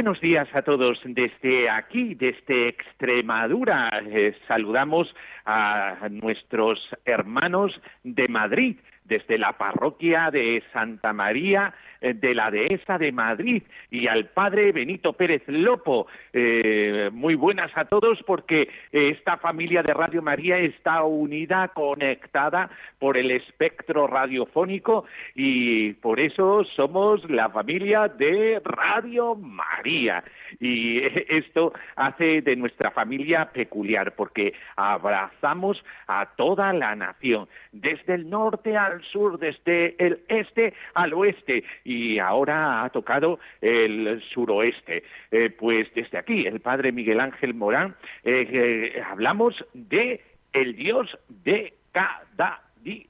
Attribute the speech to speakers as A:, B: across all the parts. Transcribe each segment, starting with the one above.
A: Buenos días a todos desde aquí, desde Extremadura. Eh, saludamos a nuestros hermanos de Madrid, desde la parroquia de Santa María de la Dehesa de Madrid y al padre Benito Pérez Lopo. Eh, muy buenas a todos porque esta familia de Radio María está unida, conectada por el espectro radiofónico y por eso somos la familia de Radio María. Y esto hace de nuestra familia peculiar porque abrazamos a toda la nación, desde el norte al sur, desde el este al oeste ahora ha tocado el suroeste. Eh, pues desde aquí, el padre Miguel Ángel Morán, eh, eh, hablamos de el Dios de cada día.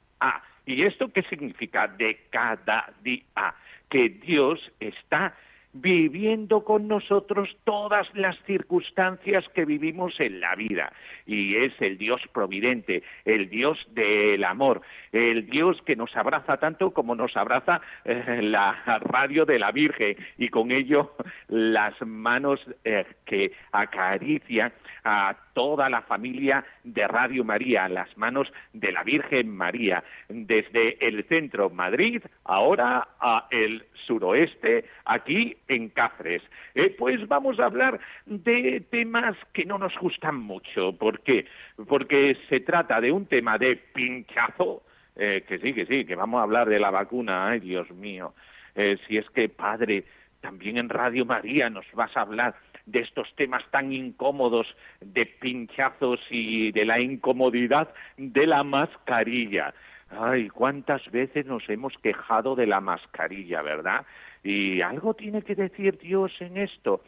A: ¿Y esto qué significa de cada día? Que Dios está viviendo con nosotros todas las circunstancias que vivimos en la vida. Y es el Dios providente, el Dios del amor, el Dios que nos abraza tanto como nos abraza eh, la radio de la Virgen y con ello las manos eh, que acarician a toda la familia de Radio María, las manos de la Virgen María, desde el centro Madrid, ahora a el suroeste, aquí en Cáceres. Eh, pues vamos a hablar de temas que no nos gustan mucho. ¿Por qué? Porque se trata de un tema de pinchazo, eh, que sí, que sí, que vamos a hablar de la vacuna, ay Dios mío. Eh, si es que, padre, también en Radio María nos vas a hablar de estos temas tan incómodos de pinchazos y de la incomodidad de la mascarilla. Ay, cuántas veces nos hemos quejado de la mascarilla, ¿verdad? Y algo tiene que decir Dios en esto.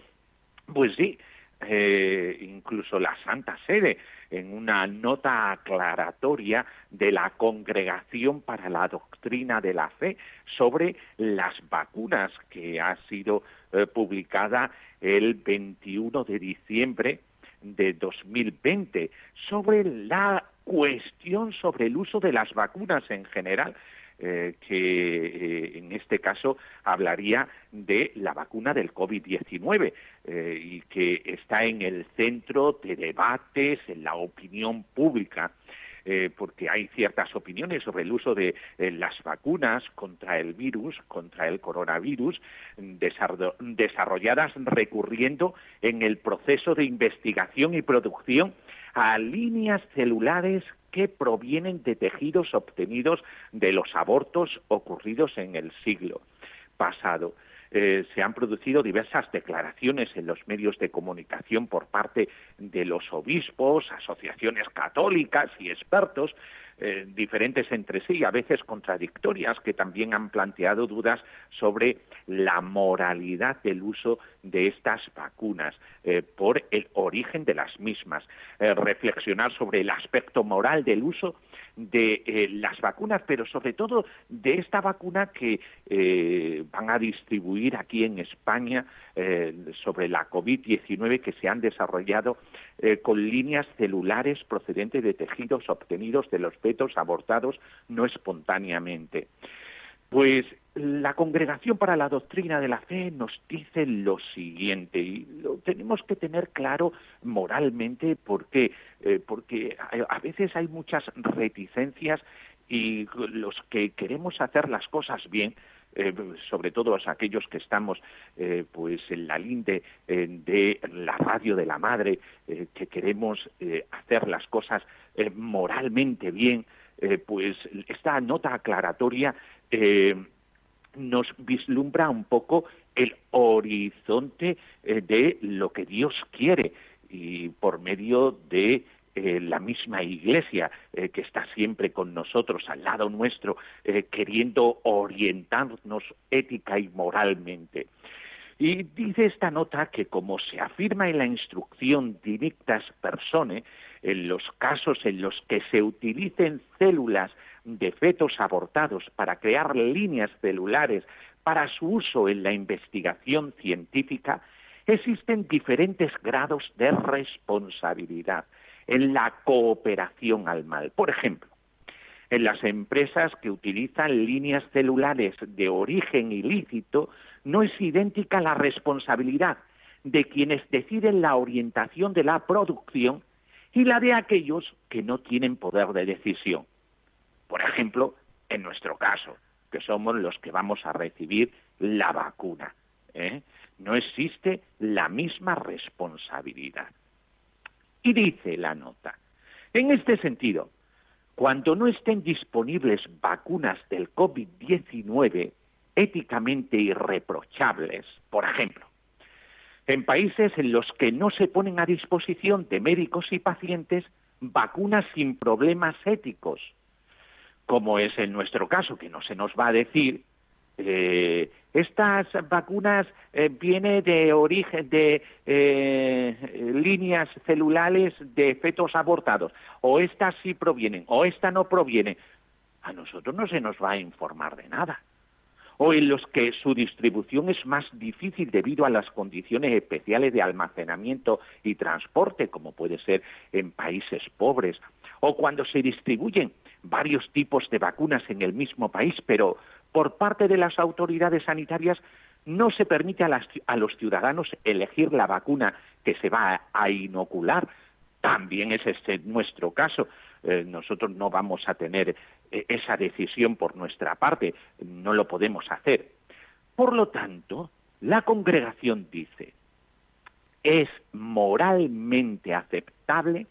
A: Pues sí, eh, incluso la Santa Sede, en una nota aclaratoria de la Congregación para la Doctrina de la Fe sobre las vacunas, que ha sido eh, publicada el 21 de diciembre de 2020, sobre la cuestión sobre el uso de las vacunas en general, eh, que eh, en este caso hablaría de la vacuna del COVID-19 eh, y que está en el centro de debates en la opinión pública. Porque hay ciertas opiniones sobre el uso de las vacunas contra el virus, contra el coronavirus, desarrolladas recurriendo en el proceso de investigación y producción a líneas celulares que provienen de tejidos obtenidos de los abortos ocurridos en el siglo pasado. Eh, se han producido diversas declaraciones en los medios de comunicación por parte de los obispos, asociaciones católicas y expertos eh, diferentes entre sí, a veces contradictorias, que también han planteado dudas sobre la moralidad del uso de estas vacunas eh, por el origen de las mismas, eh, reflexionar sobre el aspecto moral del uso de las vacunas, pero sobre todo de esta vacuna que van a distribuir aquí en España sobre la COVID-19 que se han desarrollado con líneas celulares procedentes de tejidos obtenidos de los fetos abortados no espontáneamente. Pues la Congregación para la Doctrina de la Fe nos dice lo siguiente, y lo tenemos que tener claro moralmente, ¿por qué? Eh, porque a veces hay muchas reticencias y los que queremos hacer las cosas bien, eh, sobre todo aquellos que estamos eh, pues en la linde de la radio de la madre, que queremos hacer las cosas moralmente bien, pues esta nota aclaratoria nos vislumbra un poco el horizonte de lo que Dios quiere. Y por medio de eh, la misma Iglesia eh, que está siempre con nosotros, al lado nuestro, eh, queriendo orientarnos ética y moralmente. Y dice esta nota que como se afirma en la instrucción Dinictas Persone, en los casos en los que se utilicen células de fetos abortados para crear líneas celulares para su uso en la investigación científica, existen diferentes grados de responsabilidad en la cooperación al mal. Por ejemplo, en las empresas que utilizan líneas celulares de origen ilícito, no es idéntica la responsabilidad de quienes deciden la orientación de la producción y la de aquellos que no tienen poder de decisión. Por ejemplo, en nuestro caso, que somos los que vamos a recibir la vacuna. ¿eh? No existe la misma responsabilidad. Y dice la nota, en este sentido, cuando no estén disponibles vacunas del COVID-19 éticamente irreprochables, por ejemplo, en países en los que no se ponen a disposición de médicos y pacientes vacunas sin problemas éticos, como es en nuestro caso, que no se nos va a decir, eh, estas vacunas eh, vienen de origen de eh, líneas celulares de fetos abortados, o estas sí provienen, o esta no proviene. A nosotros no se nos va a informar de nada. O en los que su distribución es más difícil debido a las condiciones especiales de almacenamiento y transporte, como puede ser en países pobres, o cuando se distribuyen varios tipos de vacunas en el mismo país, pero por parte de las autoridades sanitarias no se permite a, los ciudadanos elegir la vacuna que se va a, inocular. También es este nuestro caso. Eh, nosotros no vamos a tener eh, esa decisión por nuestra parte, no lo podemos hacer. Por lo tanto, la congregación dice, es moralmente aceptable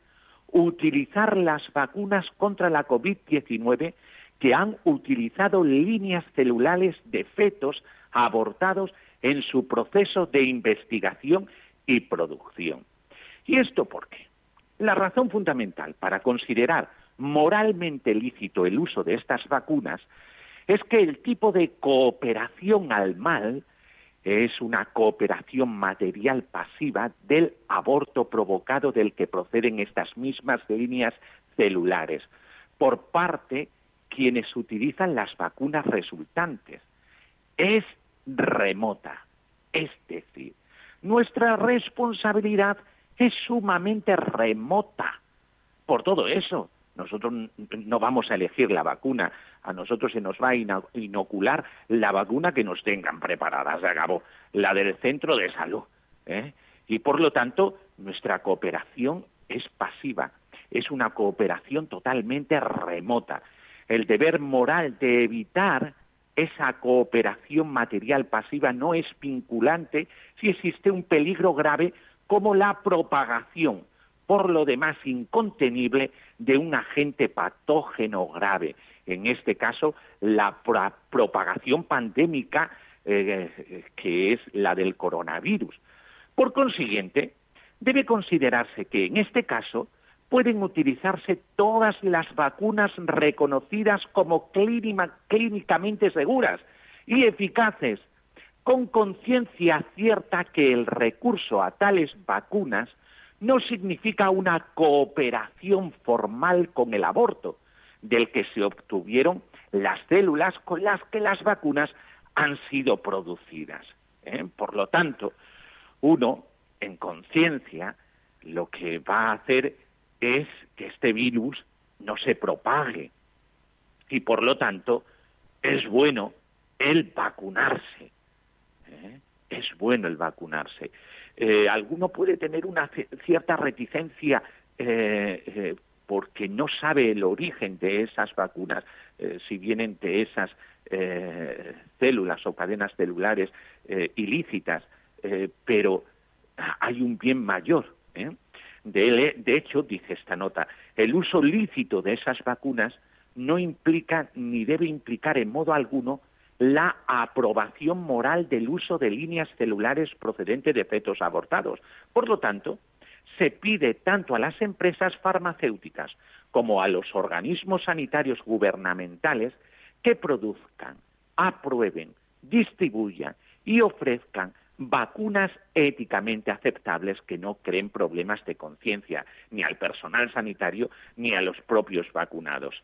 A: utilizar las vacunas contra la COVID-19 que han utilizado líneas celulares de fetos abortados en su proceso de investigación y producción. ¿Y esto por qué? La razón fundamental para considerar moralmente lícito el uso de estas vacunas es que el tipo de cooperación al mal es una cooperación material pasiva del aborto provocado del que proceden estas mismas líneas celulares por parte quienes utilizan las vacunas resultantes. Es remota. Es decir, nuestra responsabilidad es sumamente remota. Por todo eso, nosotros no vamos a elegir la vacuna, a nosotros se nos va a inocular la vacuna que nos tengan preparada, se acabó, la del centro de salud. ¿eh? Y por lo tanto, nuestra cooperación es pasiva, es una cooperación totalmente remota el deber moral de evitar esa cooperación material pasiva no es vinculante si existe un peligro grave como la propagación, por lo demás incontenible, de un agente patógeno grave, en este caso la propagación pandémica eh, que es la del coronavirus. Por consiguiente, debe considerarse que en este caso pueden utilizarse todas las vacunas reconocidas como clínicamente seguras y eficaces, con conciencia cierta que el recurso a tales vacunas no significa una cooperación formal con el aborto, del que se obtuvieron las células con las que las vacunas han sido producidas. ¿eh? Por lo tanto, uno, en conciencia, lo que va a hacer es que este virus no se propague y por lo tanto es bueno el vacunarse. ¿eh? Es bueno el vacunarse. Eh, alguno puede tener una cierta reticencia eh, porque no sabe el origen de esas vacunas, si vienen de esas células o cadenas celulares ilícitas, pero hay un bien mayor. De, hecho, dice esta nota, el uso lícito de esas vacunas no implica ni debe implicar en modo alguno la aprobación moral del uso de líneas celulares procedentes de fetos abortados. Por lo tanto, se pide tanto a las empresas farmacéuticas como a los organismos sanitarios gubernamentales que produzcan, aprueben, distribuyan y ofrezcan vacunas éticamente aceptables que no creen problemas de conciencia ni al personal sanitario ni a los propios vacunados.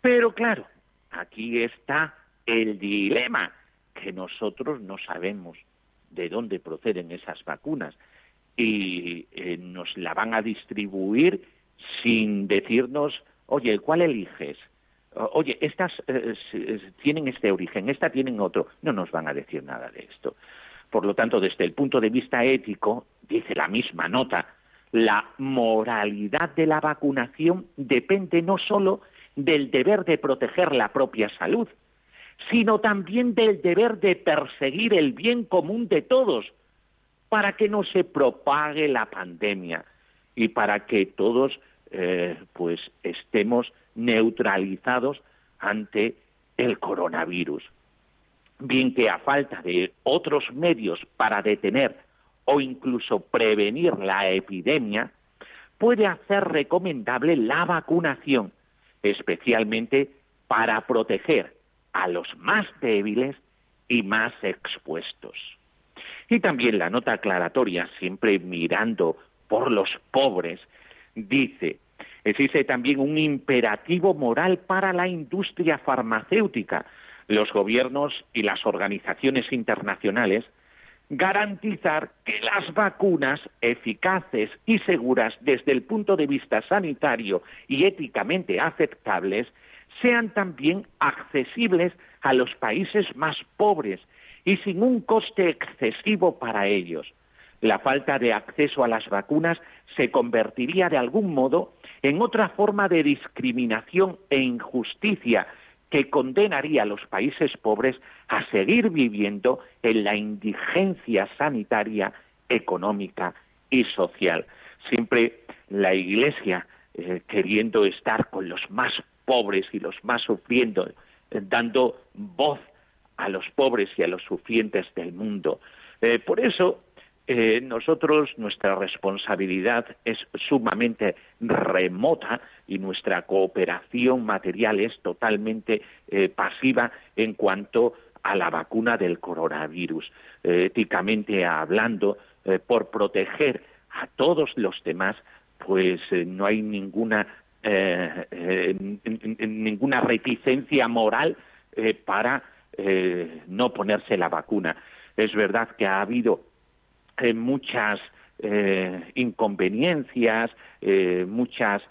A: Pero claro, aquí está el dilema, que nosotros no sabemos de dónde proceden esas vacunas y eh, nos la van a distribuir sin decirnos, oye, ¿cuál eliges? Oye, estas eh, tienen este origen, esta tienen otro. No nos van a decir nada de esto. Por lo tanto, desde el punto de vista ético, dice la misma nota, la moralidad de la vacunación depende no solo del deber de proteger la propia salud, sino también del deber de perseguir el bien común de todos, para que no se propague la pandemia y para que todos eh, pues estemos neutralizados ante el coronavirus bien que a falta de otros medios para detener o incluso prevenir la epidemia, puede hacer recomendable la vacunación, especialmente para proteger a los más débiles y más expuestos. Y también la nota aclaratoria, siempre mirando por los pobres, dice, existe también un imperativo moral para la industria farmacéutica, los gobiernos y las organizaciones internacionales garantizar que las vacunas eficaces y seguras desde el punto de vista sanitario y éticamente aceptables sean también accesibles a los países más pobres y sin un coste excesivo para ellos. La falta de acceso a las vacunas se convertiría de algún modo en otra forma de discriminación e injusticia que condenaría a los países pobres a seguir viviendo en la indigencia sanitaria, económica y social. Siempre la Iglesia eh, queriendo estar con los más pobres y los más sufriendo, eh, dando voz a los pobres y a los sufrientes del mundo. Eh, por eso eh, nosotros nuestra responsabilidad es sumamente remota y nuestra cooperación material es totalmente eh, pasiva en cuanto a la vacuna del coronavirus. Eh, éticamente hablando, por proteger a todos los demás, pues no hay ninguna ninguna reticencia moral para no ponerse la vacuna. Es verdad que ha habido eh, muchas eh, inconveniencias, eh, muchas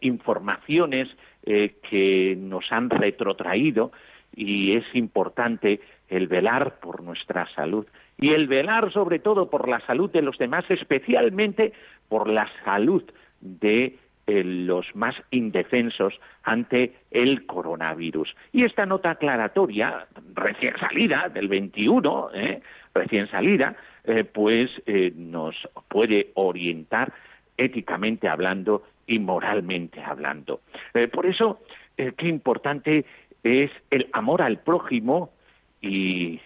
A: informaciones que nos han retrotraído y es importante el velar por nuestra salud y el velar sobre todo por la salud de los demás, especialmente por la salud de los más indefensos ante el coronavirus. Y esta nota aclaratoria, recién salida, del 21, recién salida, eh, pues eh, nos puede orientar éticamente hablando y moralmente hablando. Eh, por eso, qué importante es el amor al prójimo y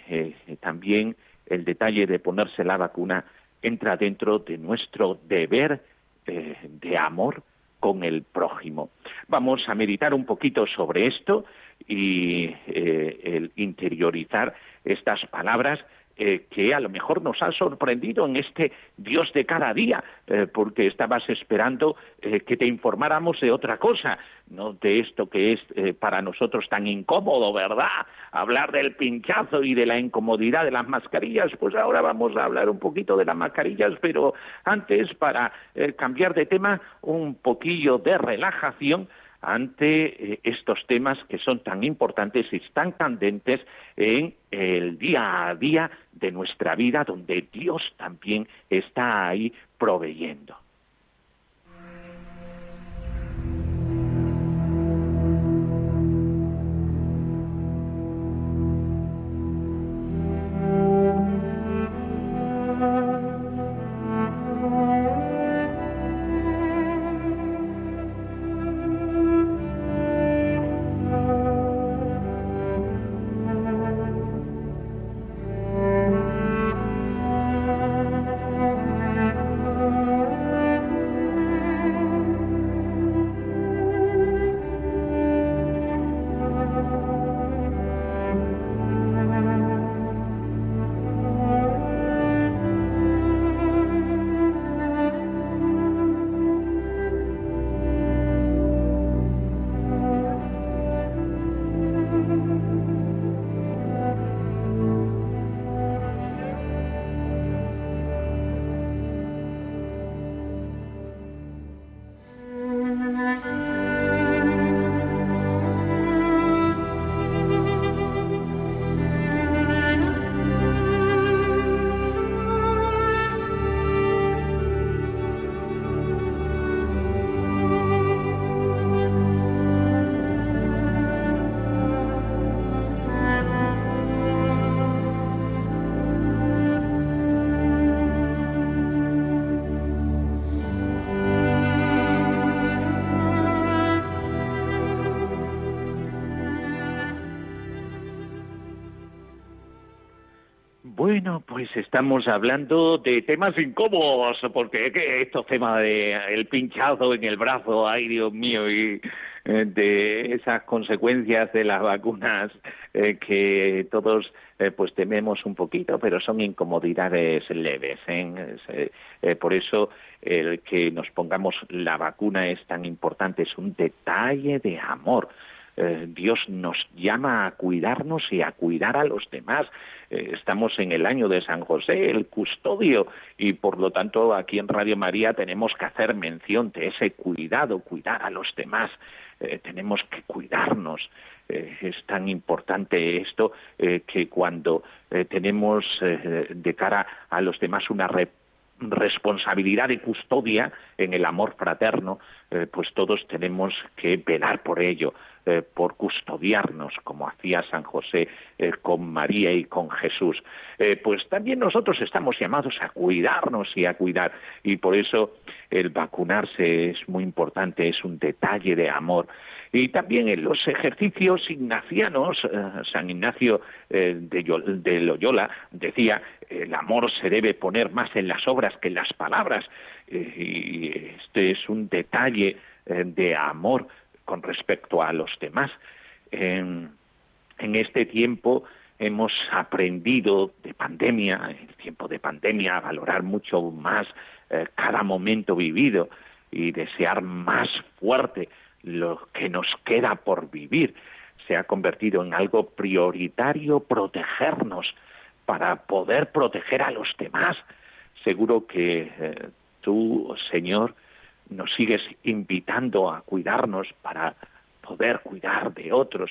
A: también el detalle de ponerse la vacuna entra dentro de nuestro deber de amor con el prójimo. Vamos a meditar un poquito sobre esto y el interiorizar estas palabras eh, que a lo mejor nos ha sorprendido en este Dios de cada día, eh, porque estabas esperando eh, que te informáramos de otra cosa, no de esto que es para nosotros tan incómodo, ¿verdad? Hablar del pinchazo y de la incomodidad de las mascarillas, pues ahora vamos a hablar un poquito de las mascarillas, pero antes, para cambiar de tema, un poquillo de relajación ante eh, estos temas que son tan importantes y tan candentes en el día a día de nuestra vida, donde Dios también está ahí proveyendo. Estamos hablando de temas incómodos, porque estos temas de el pinchazo en el brazo, ay Dios mío, y eh, de esas consecuencias de las vacunas eh, que todos eh, pues tememos un poquito, pero son incomodidades leves. por eso el que nos pongamos la vacuna es tan importante, es un detalle de amor. Dios nos llama a cuidarnos y a cuidar a los demás. estamos en el año de San José, el custodio, y por lo tanto aquí en Radio María tenemos que hacer mención de ese cuidado, cuidar a los demás. Eh, tenemos que cuidarnos. Eh, es tan importante esto eh, que cuando tenemos de cara a los demás una responsabilidad de custodia en el amor fraterno, pues todos tenemos que velar por ello, por custodiarnos, como hacía San José con María y con Jesús. pues también nosotros estamos llamados a cuidarnos y a cuidar, y por eso el vacunarse es muy importante, es un detalle de amor. Y también en los ejercicios ignacianos, eh, San Ignacio eh, de, Loyola decía, el amor se debe poner más en las obras que en las palabras. Eh, y este es un detalle de amor con respecto a los demás. en este tiempo hemos aprendido de pandemia, en el tiempo de pandemia, a valorar mucho más cada momento vivido y desear más fuerte lo que nos queda por vivir. Se ha convertido en algo prioritario protegernos para poder proteger a los demás. Seguro que eh, tú, Señor, nos sigues invitando a cuidarnos para poder cuidar de otros.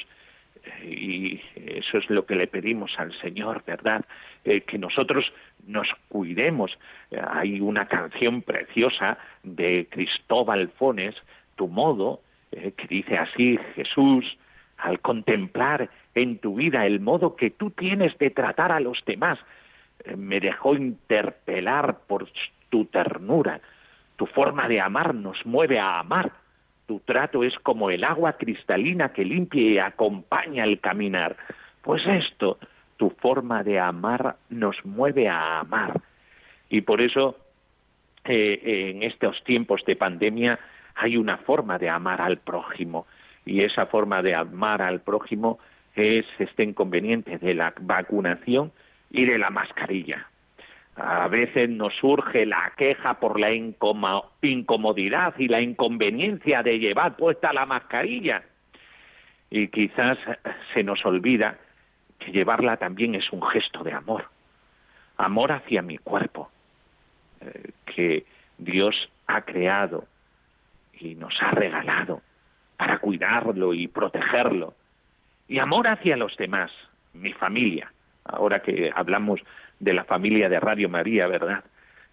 A: y eso es lo que le pedimos al Señor, ¿verdad? Eh, que nosotros nos cuidemos. hay una canción preciosa de Cristóbal Fones, Tu modo, eh, que dice así Jesús, al contemplar en tu vida el modo que tú tienes de tratar a los demás, eh, me dejó interpelar por tu ternura. Tu forma de amar nos mueve a amar. Tu trato es como el agua cristalina que limpia y acompaña el caminar. Pues esto, tu forma de amar nos mueve a amar. Y por eso, eh, en estos tiempos de pandemia, hay una forma de amar al prójimo y esa forma de amar al prójimo es este inconveniente de la vacunación y de la mascarilla. A veces nos surge la queja por la incomodidad y la inconveniencia de llevar puesta la mascarilla. Y quizás se nos olvida que llevarla también es un gesto de amor. Amor hacia mi cuerpo, eh, que Dios ha creado y nos ha regalado para cuidarlo y protegerlo. Y amor hacia los demás, mi familia. Ahora que hablamos de la familia de Radio María, ¿verdad?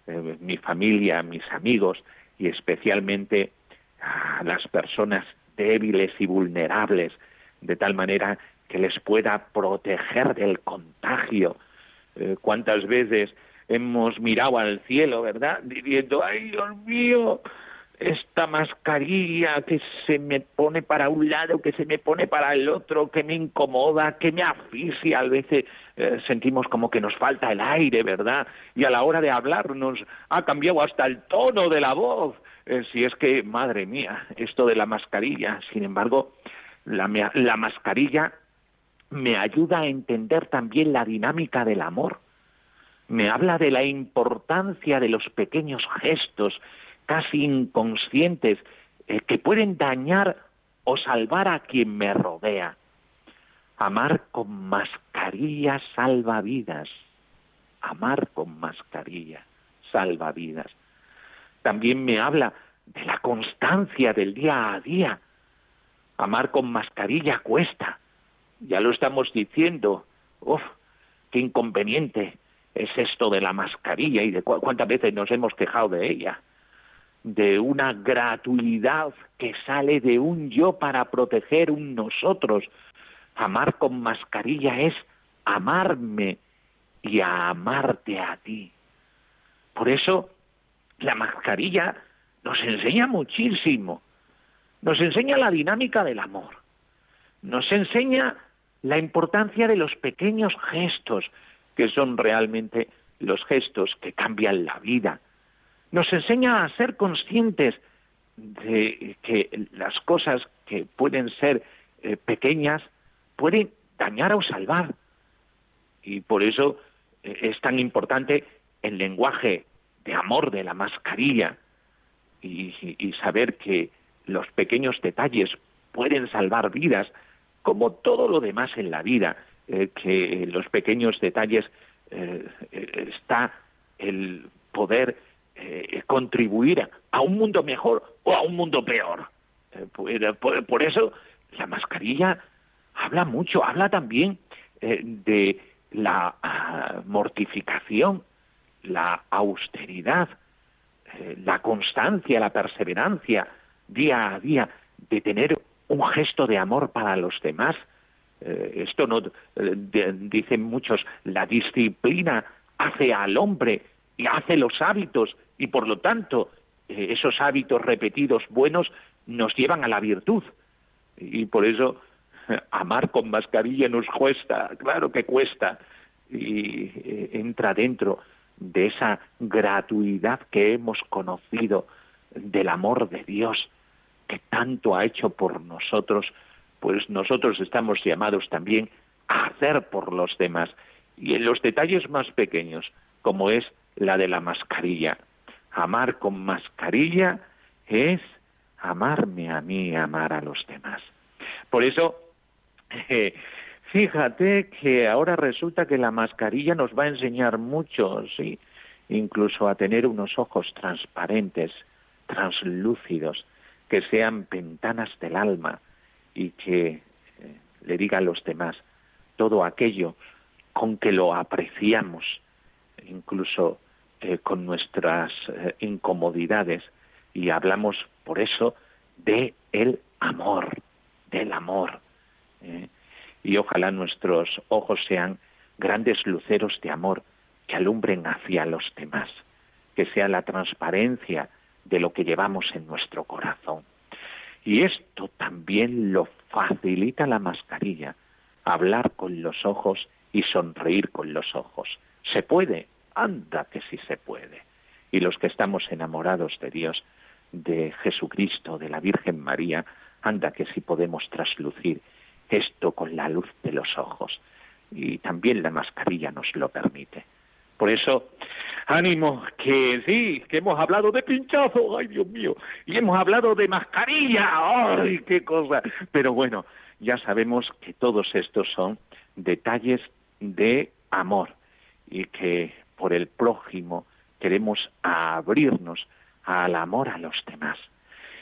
A: Eh, mi familia, mis amigos y especialmente a las personas débiles y vulnerables, de tal manera que les pueda proteger del contagio. Eh, ¿Cuántas veces hemos mirado al cielo, verdad? Diciendo, ay Dios mío, esta mascarilla que se me pone para un lado, que se me pone para el otro, que me incomoda, que me asfixia, a veces eh, sentimos como que nos falta el aire, ¿verdad? Y a la hora de hablar nos ha cambiado hasta el tono de la voz. Eh, si es que, madre mía, esto de la mascarilla, sin embargo, la, la mascarilla me ayuda a entender también la dinámica del amor. Me habla de la importancia de los pequeños gestos casi inconscientes eh, que pueden dañar o salvar a quien me rodea. Amar con mascarilla salva vidas. Amar con mascarilla salva vidas. También me habla de la constancia del día a día. Amar con mascarilla cuesta. Ya lo estamos diciendo. Uf, qué inconveniente es esto de la mascarilla y de cuántas veces nos hemos quejado de ella de una gratuidad que sale de un yo para proteger un nosotros. Amar con mascarilla es amarme y amarte a ti. Por eso la mascarilla nos enseña muchísimo. Nos enseña la dinámica del amor. Nos enseña la importancia de los pequeños gestos que son realmente los gestos que cambian la vida. Nos enseña a ser conscientes de que las cosas que pueden ser eh, pequeñas pueden dañar o salvar. Y por eso eh, es tan importante el lenguaje de amor de la mascarilla y, saber que los pequeños detalles pueden salvar vidas, como todo lo demás en la vida, eh, que los pequeños detalles está el poder contribuir a un mundo mejor o a un mundo peor. por, eso la mascarilla habla mucho, habla también eh, de la ah, mortificación, la austeridad, eh, la constancia, la perseverancia día a día de tener un gesto de amor para los demás. Eh, esto no dicen muchos, la disciplina hace al hombre y hace los hábitos y por lo tanto esos hábitos repetidos buenos nos llevan a la virtud y por eso amar con mascarilla nos cuesta, claro que cuesta, y eh, entra dentro de esa gratuidad que hemos conocido del amor de Dios que tanto ha hecho por nosotros, pues nosotros estamos llamados también a hacer por los demás y en los detalles más pequeños, como es la de la mascarilla. Amar con mascarilla es amarme a mí, amar a los demás. Por eso, eh, fíjate que ahora resulta que la mascarilla nos va a enseñar mucho, sí, incluso a tener unos ojos transparentes, translúcidos, que sean ventanas del alma y que eh, le diga a los demás todo aquello con que lo apreciamos, incluso eh, con nuestras incomodidades, y hablamos por eso de el amor del amor. ¿eh? Y ojalá nuestros ojos sean grandes luceros de amor que alumbren hacia los demás, que sea la transparencia de lo que llevamos en nuestro corazón. Y esto también lo facilita la mascarilla, hablar con los ojos y sonreír con los ojos. ¿Se puede? Anda que sí se puede. Y los que estamos enamorados de Dios, de Jesucristo, de la Virgen María, anda que si podemos traslucir esto con la luz de los ojos. Y también la mascarilla nos lo permite. Por eso, ánimo, que sí, que hemos hablado de pinchazo, ay Dios mío, y hemos hablado de mascarilla, ay, qué cosa. Pero bueno, ya sabemos que todos estos son detalles de amor y que por el prójimo queremos abrirnos al amor a los demás.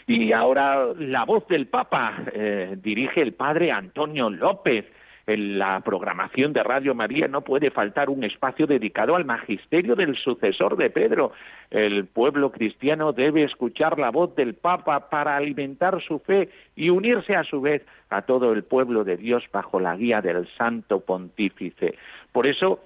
A: Y ahora la voz del Papa eh, dirige el padre Antonio López. En la programación de Radio María no puede faltar un espacio dedicado al magisterio del sucesor de Pedro. El pueblo cristiano debe escuchar la voz del Papa para alimentar su fe y unirse a su vez a todo el pueblo de Dios bajo la guía del Santo Pontífice. Por eso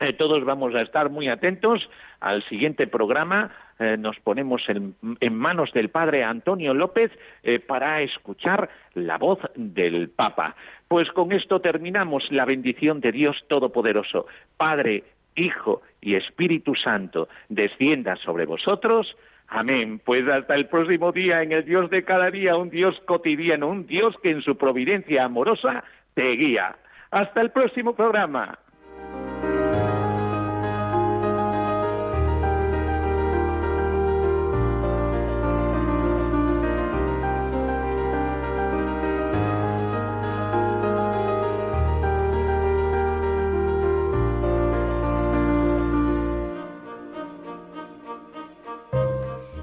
A: eh, todos vamos a estar muy atentos al siguiente programa. Eh, nos ponemos en, manos del Padre Antonio López eh, para escuchar la voz del Papa. Pues con esto terminamos la bendición de Dios Todopoderoso. Padre, Hijo y Espíritu Santo, descienda sobre vosotros. Amén. Pues hasta el próximo día en el Dios de cada día, un Dios cotidiano, un Dios que en su providencia amorosa te guía. Hasta el próximo programa.